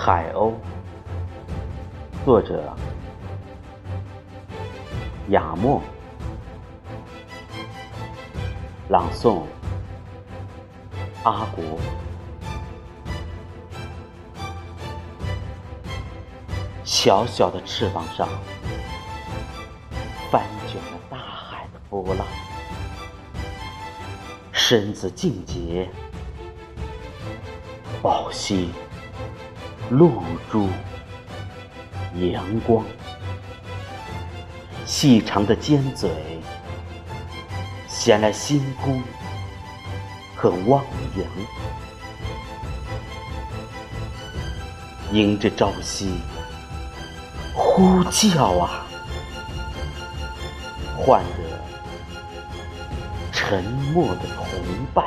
海鸥，作者雅默，朗诵阿国。小小的翅膀上，翻卷了大海的波浪，身子静洁，抱膝。露珠阳光，细长的尖嘴，衔来星空和汪洋，迎着朝夕呼叫啊，唤得沉默的同伴。